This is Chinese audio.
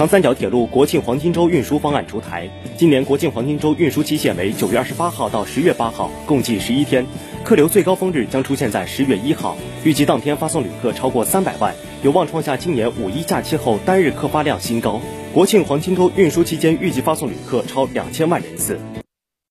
长三角铁路国庆黄金周运输方案出台。今年国庆黄金周运输期限为九月二十八号到十月八号共计十一天。客流最高峰日将出现在十月一号预计当天发送旅客超过三百万有望创下今年五一假期后单日客发量新高。国庆黄金周运输期间预计发送旅客超两千万人次。